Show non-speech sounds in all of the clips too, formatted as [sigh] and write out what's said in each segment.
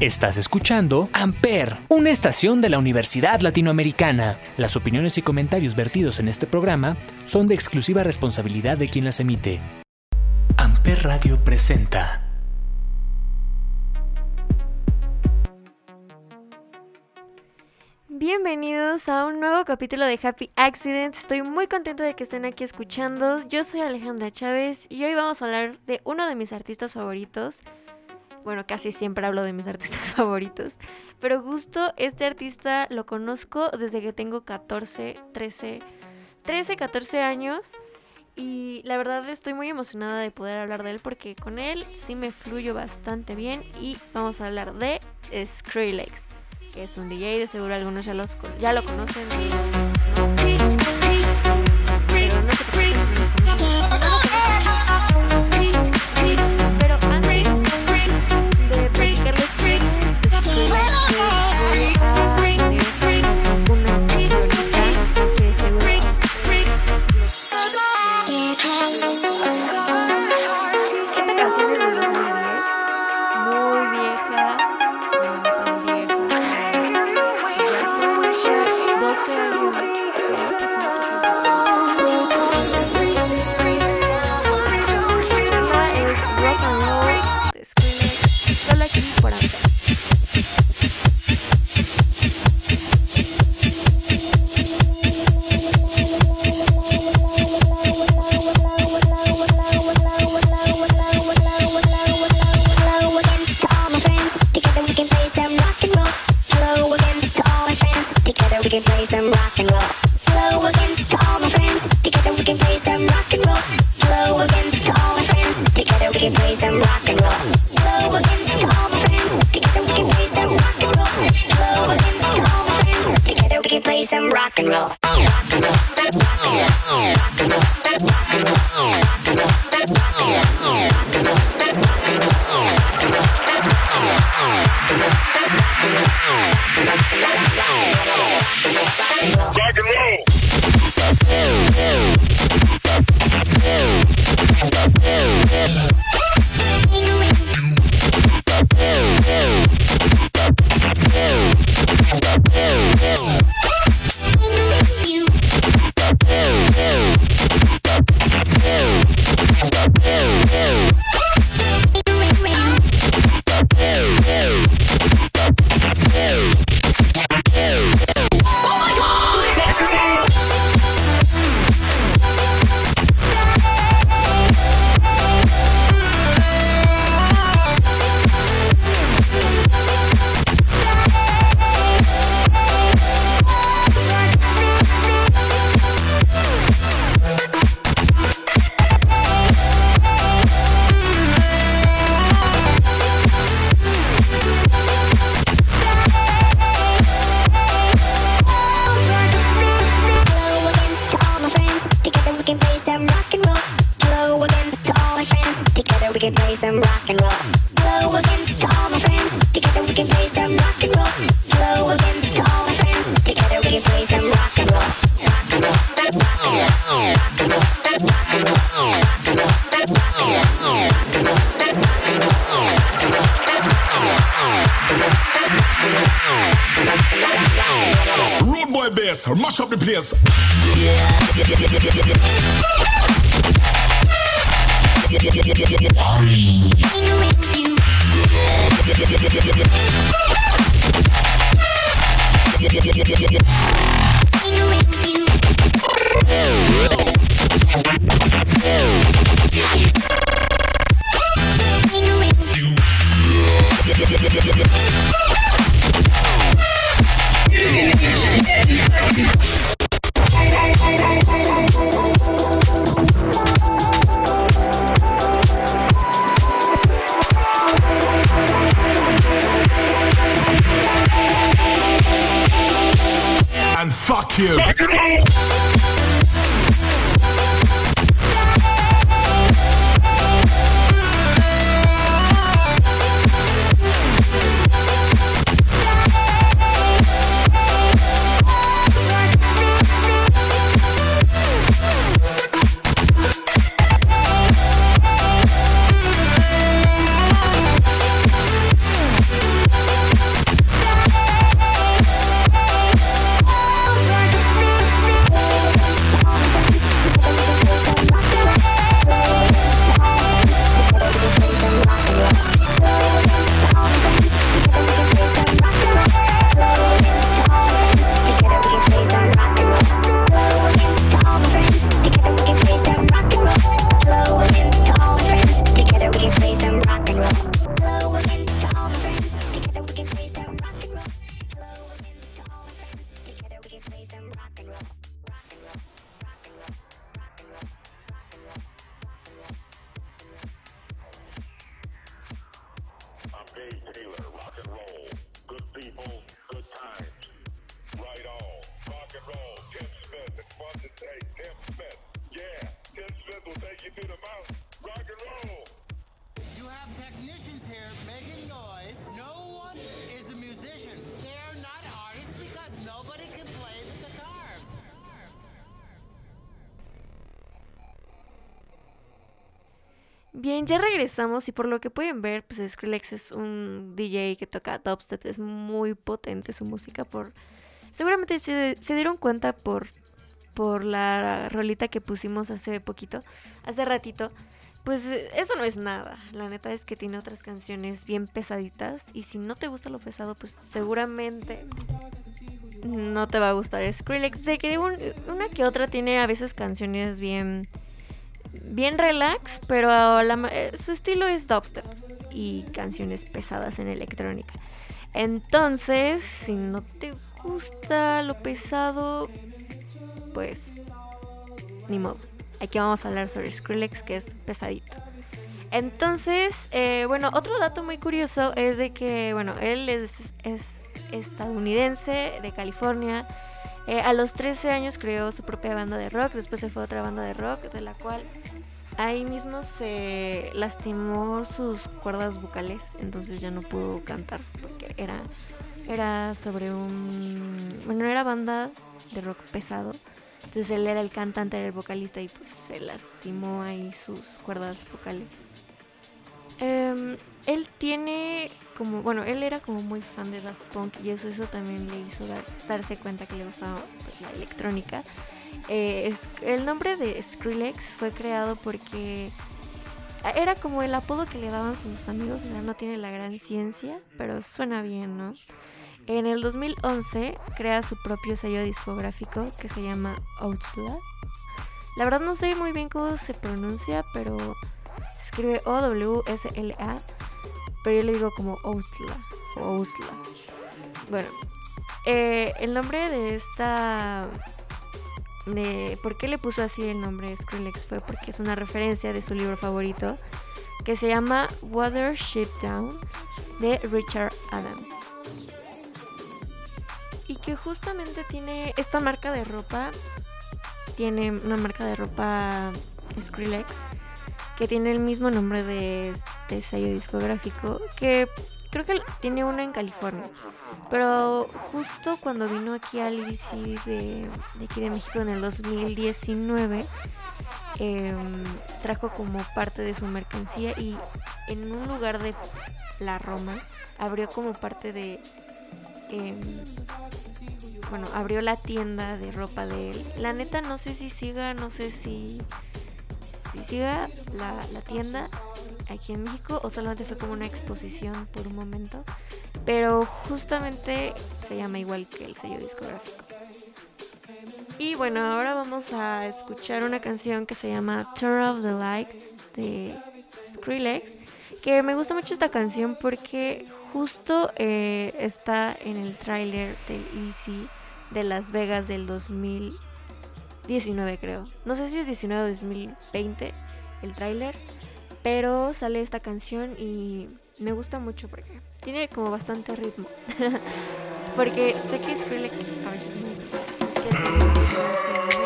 Estás escuchando Amper, una estación de la Universidad Latinoamericana. Las opiniones y comentarios vertidos en este programa son de exclusiva responsabilidad de quien las emite. Amper Radio presenta. Bienvenidos a un nuevo capítulo de Happy Accident. Estoy muy contenta de que estén aquí escuchando. Yo soy Alejandra Chávez y hoy vamos a hablar de uno de mis artistas favoritos, bueno, casi siempre hablo de mis artistas [laughs] favoritos, pero justo este artista lo conozco desde que tengo 14, 13, 13, 14 años y la verdad estoy muy emocionada de poder hablar de él porque con él sí me fluyo bastante bien y vamos a hablar de Skrillex, que es un DJ, de seguro algunos ya, los, ya lo conocen. Pero play some rock and roll. Rock and roll. Bien, ya regresamos y por lo que pueden ver, pues Skrillex es un DJ que toca dubstep, es muy potente su música por... Seguramente se, se dieron cuenta por, por la rolita que pusimos hace poquito, hace ratito. Pues eso no es nada, la neta es que tiene otras canciones bien pesaditas y si no te gusta lo pesado, pues seguramente no te va a gustar Skrillex. De que una que otra tiene a veces canciones bien bien relax, pero eh, su estilo es dubstep y canciones pesadas en electrónica. Entonces, si no te gusta lo pesado, pues ni modo. Aquí vamos a hablar sobre Skrillex, que es pesadito. Entonces, eh, bueno, otro dato muy curioso es de que, bueno, él es, es estadounidense, de California. Eh, a los 13 años creó su propia banda de rock, después se fue a otra banda de rock, de la cual ahí mismo se lastimó sus cuerdas vocales, entonces ya no pudo cantar porque era, era sobre un... Bueno, era banda de rock pesado, entonces él era el cantante, era el vocalista y pues se lastimó ahí sus cuerdas vocales. Em, él tiene como, bueno, él era como muy fan de Daft Punk y eso, eso también le hizo darse cuenta que le gustaba pues, la electrónica. Eh, el nombre de Skrillex fue creado porque era como el apodo que le daban sus amigos, o sea, no tiene la gran ciencia, pero suena bien, ¿no? En el 2011 crea su propio sello discográfico que se llama Outsla. La verdad no sé muy bien cómo se pronuncia, pero se escribe O-W-S-L-A, pero yo le digo como Outsla o. Bueno, eh, el nombre de esta por qué le puso así el nombre Skrillex fue porque es una referencia de su libro favorito que se llama Watership Down de Richard Adams. Y que justamente tiene esta marca de ropa, tiene una marca de ropa Skrillex que tiene el mismo nombre de este sello discográfico que creo que tiene una en California. Pero justo cuando vino aquí al IBC de, aquí de México en el 2019, em, trajo como parte de su mercancía y en un lugar de la Roma abrió como parte de... Em, bueno, abrió la tienda de ropa de él. La neta no sé si siga, no sé si, si siga la tienda aquí en México o solamente fue como una exposición por un momento. Pero justamente se llama igual que el sello discográfico. Y bueno, ahora vamos a escuchar una canción que se llama Turn of the Lights de Skrillex. Que me gusta mucho esta canción porque justo eh, está en el tráiler del EDC de Las Vegas del 2019 creo. No sé si es 19 o 2020 el tráiler. Pero sale esta canción y me gusta mucho porque tiene como bastante ritmo. [laughs] porque sé que Skrillex a veces no. Es que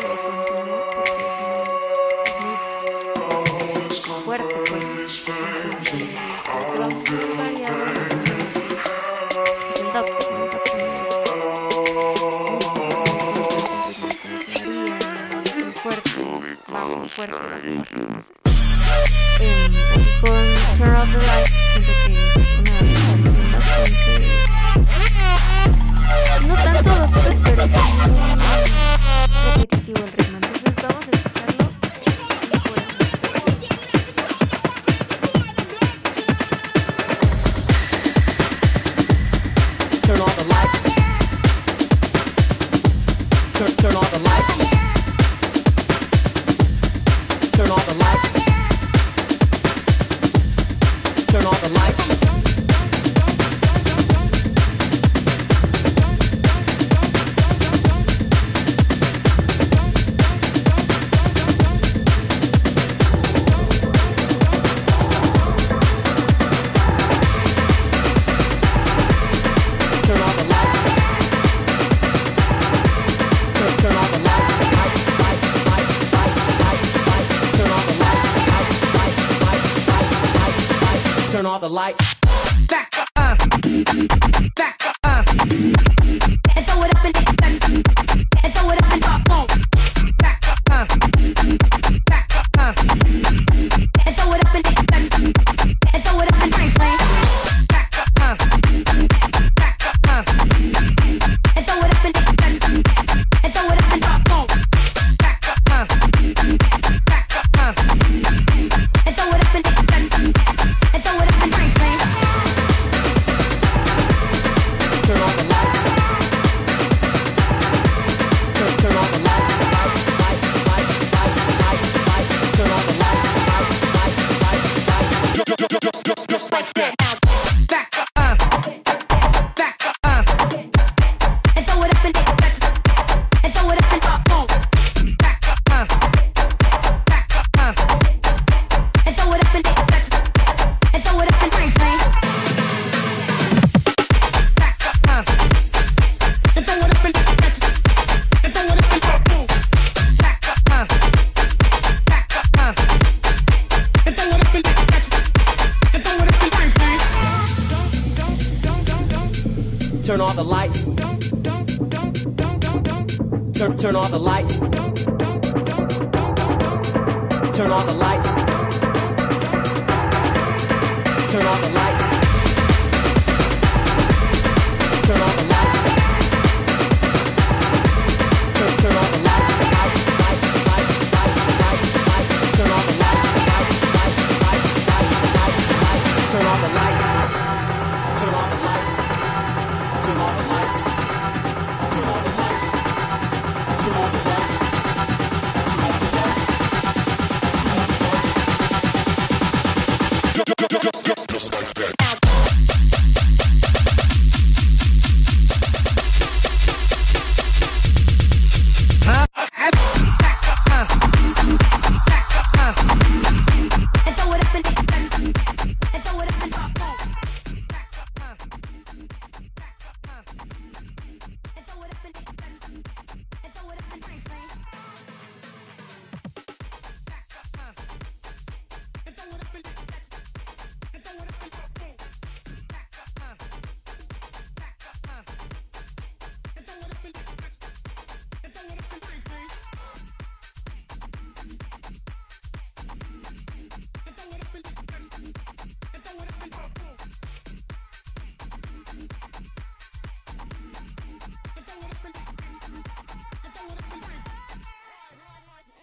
con Turn Off the Lights the lights. Turn off the lights. Turn, turn off the lights. Turn off the lights. Turn off the lights. Turn off the lights.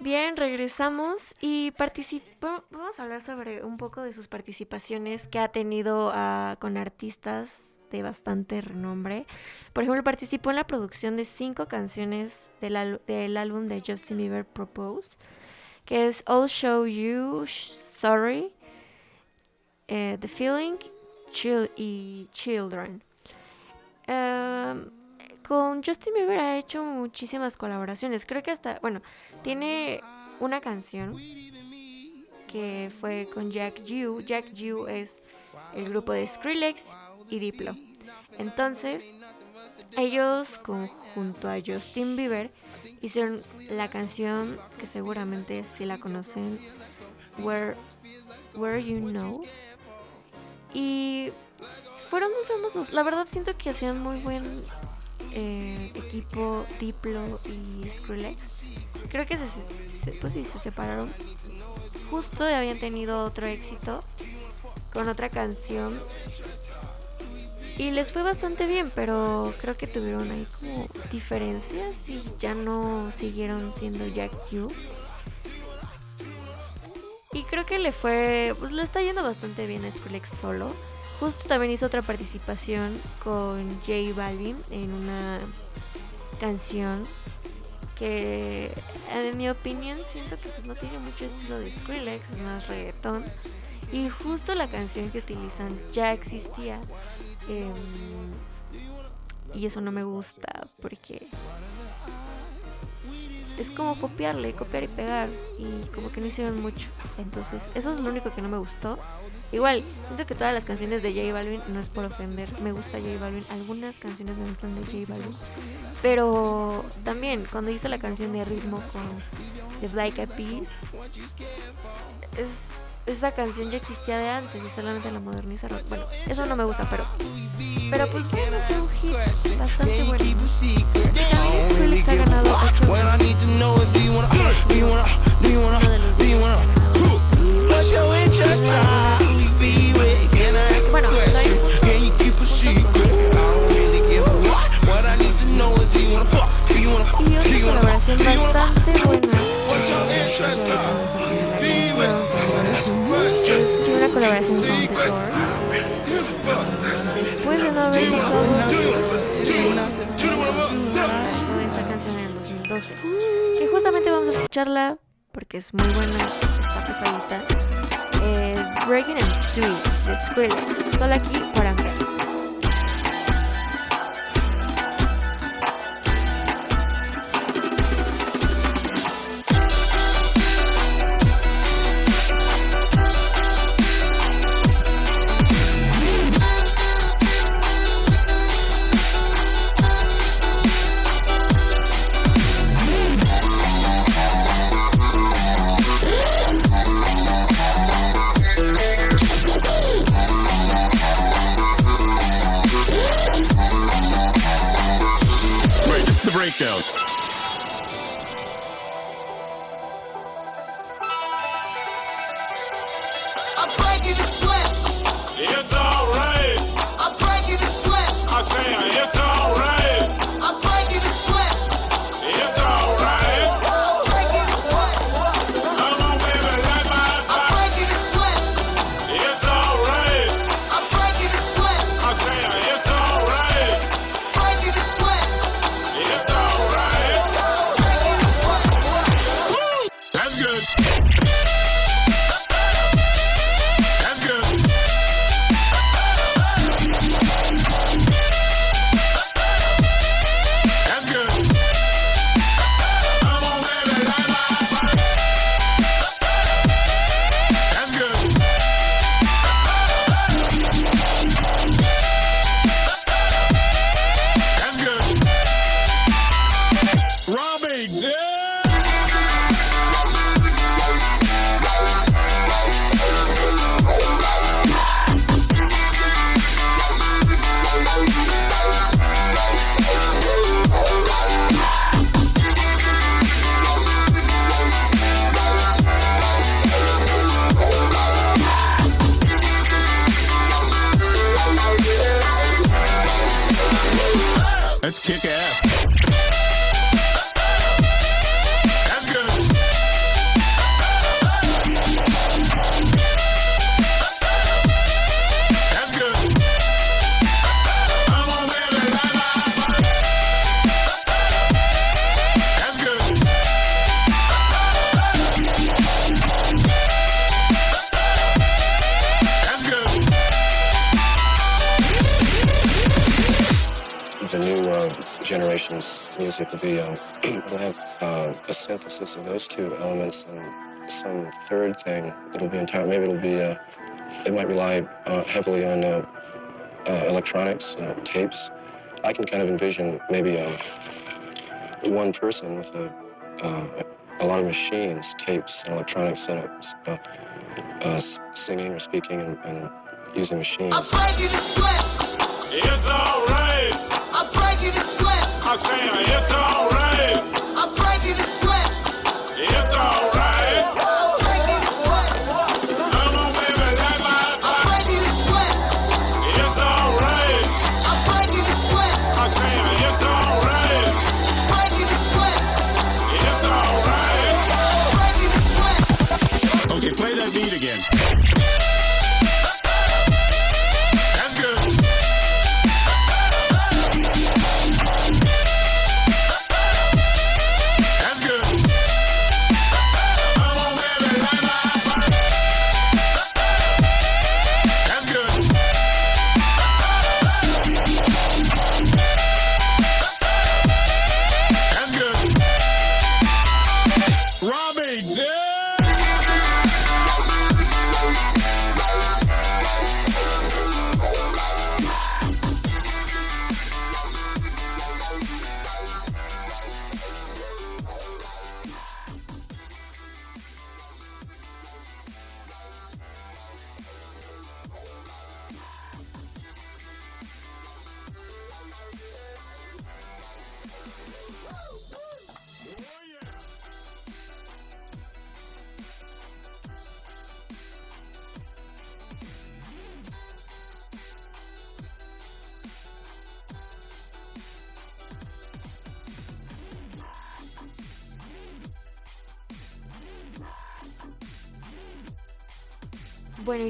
Bien, regresamos y. Vamos a hablar sobre un poco de sus participaciones que ha tenido ah, con artistas de bastante renombre. Por ejemplo, participó en la producción de cinco canciones del, álbum de Justin Bieber Propose, que es All Show You, Sorry, eh, The Feeling Chill y Children. Em, con Justin Bieber ha hecho muchísimas colaboraciones. Creo que hasta, bueno, tiene una canción que fue con Jack Jew. Jack Jew es el grupo de Skrillex y Diplo. Entonces, ellos con- junto a Justin Bieber hicieron la canción que seguramente si la conocen, Where, Where You Know. Y fueron muy famosos. La verdad siento que hacían muy buen eh, equipo Diplo y Skrillex. Creo que se, pues sí, se separaron. Justo habían tenido otro éxito con otra canción. Y les fue bastante bien, pero creo que tuvieron ahí como diferencias y ya no siguieron siendo Jack Yu. Y creo que le fue, pues le está yendo bastante bien a Skrillex solo. Justo también hizo otra participación con J Balvin en una canción que en mi opinión siento que pues, no tiene mucho estilo de Skrillex, es más reggaetón. Y justo la canción que utilizan ya existía. em, y eso no me gusta porque es como copiarle, copiar y pegar. Y como que no hicieron mucho. Entonces, eso es lo único que no me gustó. Igual, siento que todas las canciones de J Balvin, no es por ofender, me gusta J Balvin. Algunas canciones me gustan de J Balvin. Pero también, cuando hizo la canción de ritmo con The Black Eyed Peas, es, esa canción ya existía de antes y solamente la modernizaron. Bueno, eso no me gusta, pero. Pero pues bueno, fue un hit bastante bueno. Y también Skrillex ha ganado 8 What I need to know is do you wanna, do you wanna, do you wanna, uno de los Bueno, bastante buena. Es una colaboración con. Después de no haber tocado lanzó esta canción en el 2012. Que justamente vamos a escucharla porque es muy buena, está pesadita. Eh, Breaking and Sweet de Skrillex. Solo aquí por synthesis of those two elements and some third thing that'll be entire. Maybe it'll be uh, it might rely uh, heavily on uh, uh, electronics, uh, tapes. I can kind of envision maybe um, one person with a uh, a lot of machines, tapes, and electronic setups, uh, uh, singing or speaking and, and using machines. I'm breaking the sweat. It's alright. I'm breaking the sweat. I say it's alright. I'm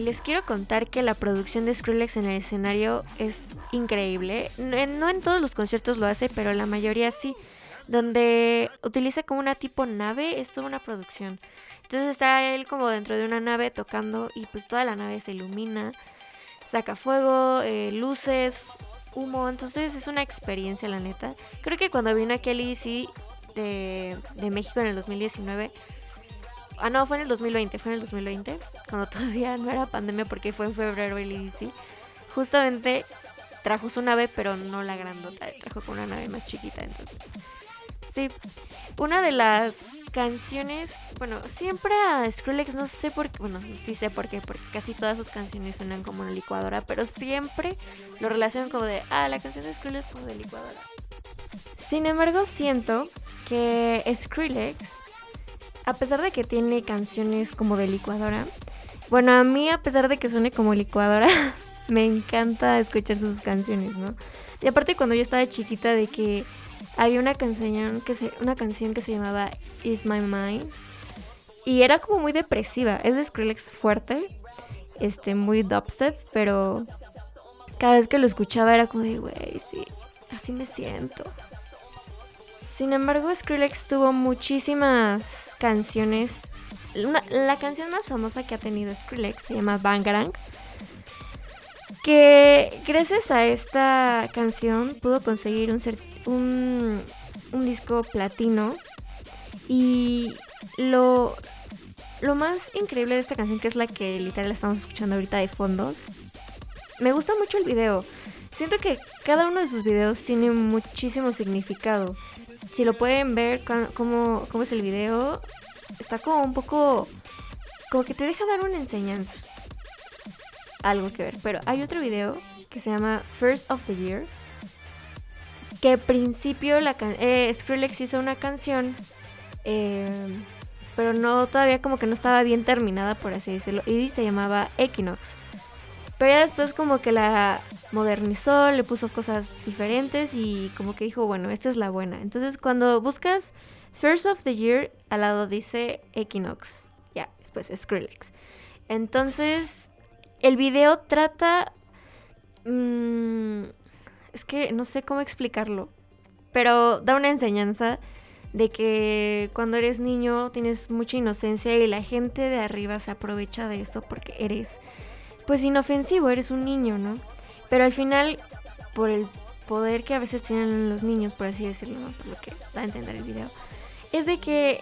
les quiero contar que la producción de Skrillex en el escenario es increíble. No en, todos los conciertos lo hace, pero la mayoría sí. Donde utiliza como una tipo nave, es toda una producción. Entonces está él como dentro de una nave tocando y pues toda la nave se ilumina, saca fuego, eh, luces, humo. Entonces es una experiencia, la neta. Creo que cuando vino aquí al EDC de, de México en el 2019, Ah, no, fue en el 2020, fue en el 2020, cuando [laughs] todavía no era pandemia porque fue en febrero el EDC. Justamente trajo su nave, pero no la grandota, trajo con una nave más chiquita, entonces. Sí, una de las canciones, bueno, siempre a Skrillex no sé por qué, bueno, sí sé por qué, porque casi todas sus canciones suenan como una licuadora, pero siempre lo relacionan como de, ah, la canción de Skrillex como de licuadora. Sin embargo, siento que Skrillex a pesar de que tiene canciones como de licuadora, bueno, a mí a pesar de que suene como licuadora, [laughs] me encanta escuchar sus canciones, ¿no? Y aparte cuando yo estaba chiquita de que había una canción que se, una canción que se llamaba Is My Mind y era como muy depresiva, es de Skrillex fuerte, este muy dubstep, pero cada vez que lo escuchaba era como de, güey, sí, así me siento. Sin embargo, Skrillex tuvo muchísimas canciones. Una- la canción más famosa que ha tenido Skrillex se llama Bangarang. Que gracias a esta canción pudo conseguir un, un, un disco platino. Y lo, lo más increíble de esta canción, que es la que literal estamos escuchando ahorita de fondo, me gusta mucho el video. Siento que cada uno de sus videos tiene muchísimo significado. Si lo pueden ver cómo, es el video, está como un poco... Como que te deja dar una enseñanza. Algo que ver. Pero hay otro video que se llama First of the Year. Que al principio la eh, Skrillex hizo una canción. eh, pero no todavía como que no estaba bien terminada, por así decirlo. Y se llamaba Equinox. Pero ya después como que la modernizó, le puso cosas diferentes y como que dijo, bueno, esta es la buena. Entonces cuando buscas First of the Year, al lado dice Equinox. Ya, después Skrillex. Entonces, el video trata... mm, es que no sé cómo explicarlo. Pero da una enseñanza de que cuando eres niño tienes mucha inocencia y la gente de arriba se aprovecha de eso porque eres pues inofensivo, eres un niño, ¿no? Pero al final, por el poder que a veces tienen los niños, por así decirlo, ¿no? Por lo que da a entender el video, es de que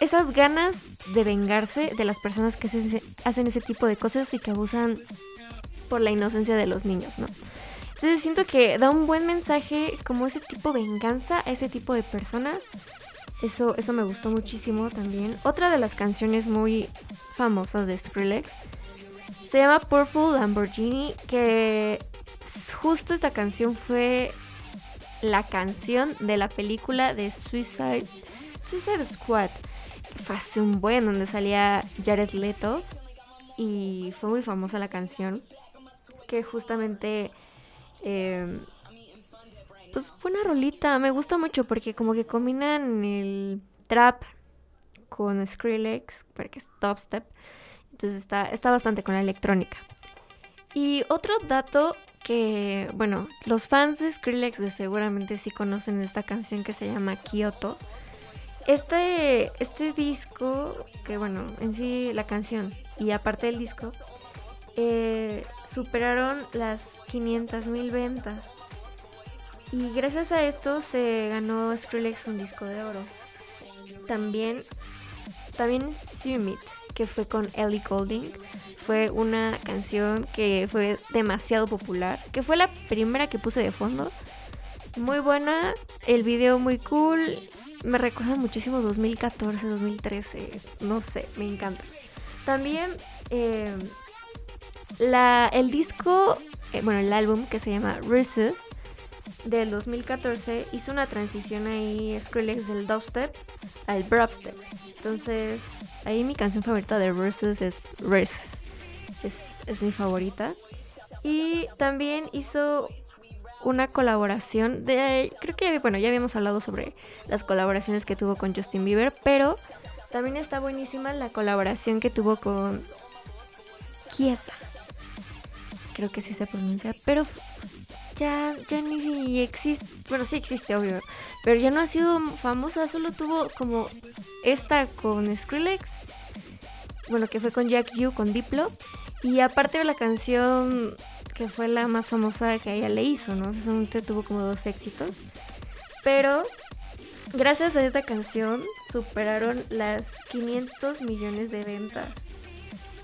esas ganas de vengarse de las personas que hacen ese tipo de cosas y que abusan por la inocencia de los niños, ¿no? Entonces siento que da un buen mensaje como ese tipo de venganza a ese tipo de personas. Eso, eso me gustó muchísimo también. Otra de las canciones muy famosas de Skrillex se llama Purple Lamborghini, que justo esta canción fue la canción de la película de Suicide, Suicide Squad, que fue hace un buen donde salía Jared Leto y fue muy famosa la canción, que justamente eh, pues fue una rolita, me gusta mucho porque como que combinan el trap con Skrillex, porque es dubstep, entonces está, está bastante con la electrónica. Y otro dato que, bueno, los fans de Skrillex seguramente sí conocen esta canción que se llama Kyoto. Este, este disco, que bueno, en sí la canción y aparte del disco, eh, superaron las 500.000 ventas. Y gracias a esto se ganó Skrillex un disco de oro. También, también Summit, que fue con Ellie Golding, fue una canción que fue demasiado popular, que fue la primera que puse de fondo. Muy buena, el video muy cool, me recuerda muchísimo 2014, 2013, no sé, me encanta. También eh, la, el disco, eh, bueno, el álbum que se llama Versus del 2014 hizo una transición ahí Skrillex del dubstep al brubstep. Entonces, ahí mi canción favorita de Versus es Versus. Es, es mi favorita. Y también hizo una colaboración de creo que bueno ya habíamos hablado sobre las colaboraciones que tuvo con Justin Bieber pero También está buenísima la colaboración que tuvo con Kiesa. Creo que sí se pronuncia, pero ya, ya ni existe. Bueno, sí existe, obvio. Pero ya no ha sido famosa, solo tuvo como esta con Skrillex. Bueno, que fue con Jack Yu, con Diplo. Y aparte de la canción que fue la más famosa que ella le hizo, ¿no? Solamente tuvo como dos éxitos. Pero gracias a esta canción superaron las 500 millones de ventas.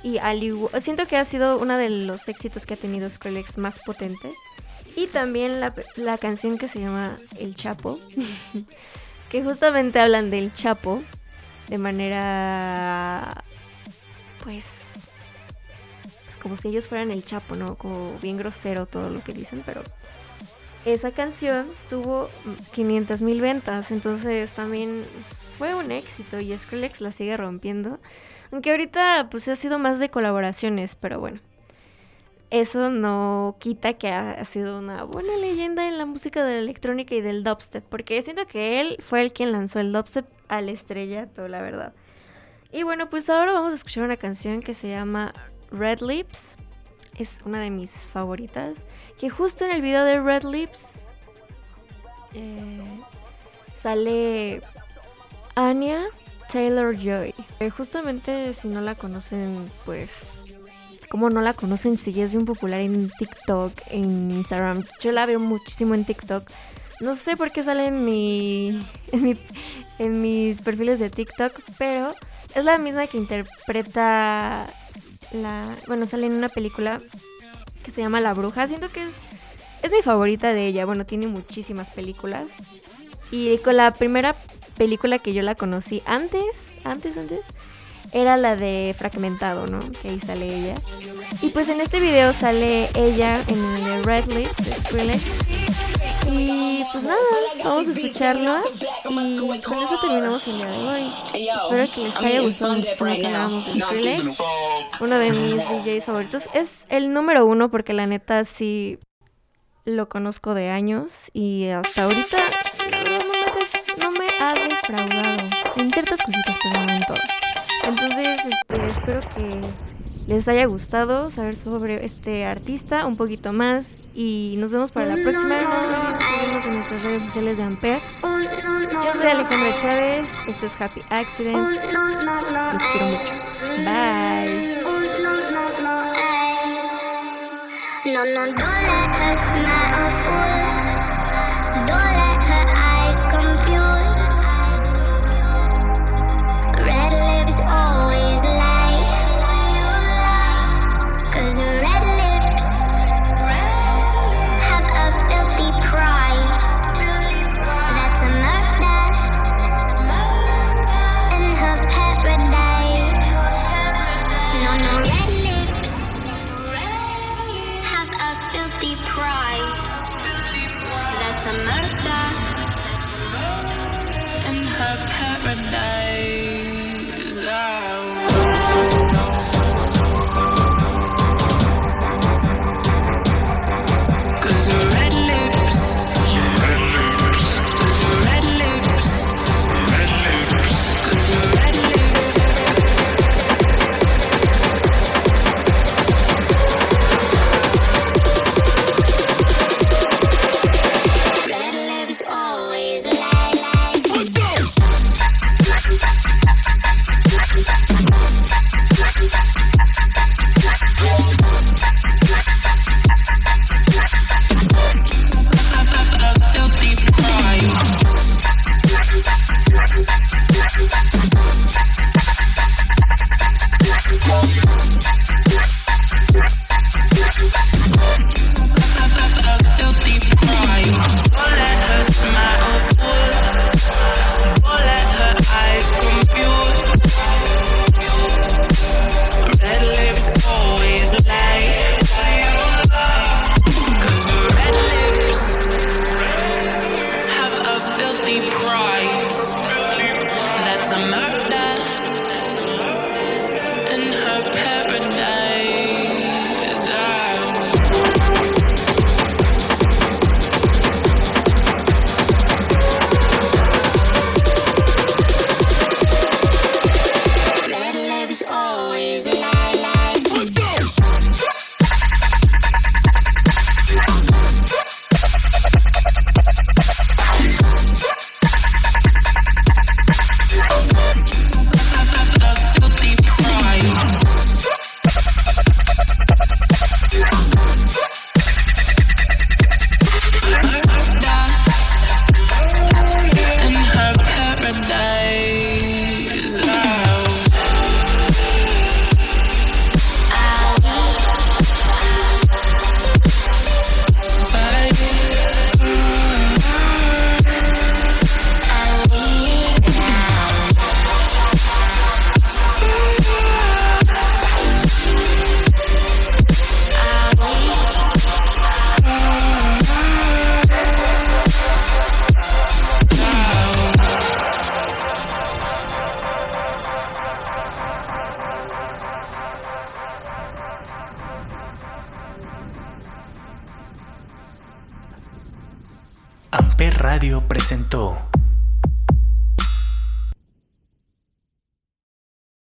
Y al igual, siento que ha sido uno de los éxitos que ha tenido Skrillex más potentes. Y también la, la canción que se llama El Chapo, [laughs] que justamente hablan del Chapo de manera, pues, pues, como si ellos fueran el Chapo, ¿no? Como bien grosero todo lo que dicen, pero esa canción tuvo 500 mil ventas, entonces también fue un éxito y Skrillex la sigue rompiendo. Aunque ahorita pues ha sido más de colaboraciones, pero bueno. Eso no quita que ha, sido una buena leyenda en la música de la electrónica y del dubstep, porque siento que él fue el quien lanzó el dubstep al estrellato, la verdad. Y bueno, pues ahora vamos a escuchar una canción que se llama Red Lips. Es una de mis favoritas. Que justo en el video de Red Lips eh, sale Anya Taylor Joy. Justamente si no la conocen, pues. Como no la conocen, si ya es bien popular en TikTok, en Instagram. Yo la veo muchísimo en TikTok. No sé por qué sale en mi, [laughs] en mi- en mis perfiles de TikTok, pero es la misma que interpreta la, bueno, sale en una película que se llama La Bruja. Siento que es, es mi favorita de ella. Bueno, tiene muchísimas películas. Y con la primera película que yo la conocí antes, antes, antes, era la de Fragmentado, ¿no? Que ahí sale ella. Y pues en este video sale ella en el Red Lips de Skrillex. Y pues nada, vamos a escucharlo. Y con eso terminamos el día de hoy. Espero que les haya gustado muchísimo que de Skrillex. Uno de mis DJs favoritos. Es el número uno porque la neta sí lo conozco de años. Y hasta ahorita no me ha defraudado. En ciertas cositas, pero no en todas. Entonces, este, espero que les haya gustado saber sobre este artista un poquito más. Y nos vemos para la próxima. Seguirnos en nuestras redes sociales de Ampere. Yo soy Alejandra Chávez. Esto es Happy Accident. Los quiero mucho. Bye.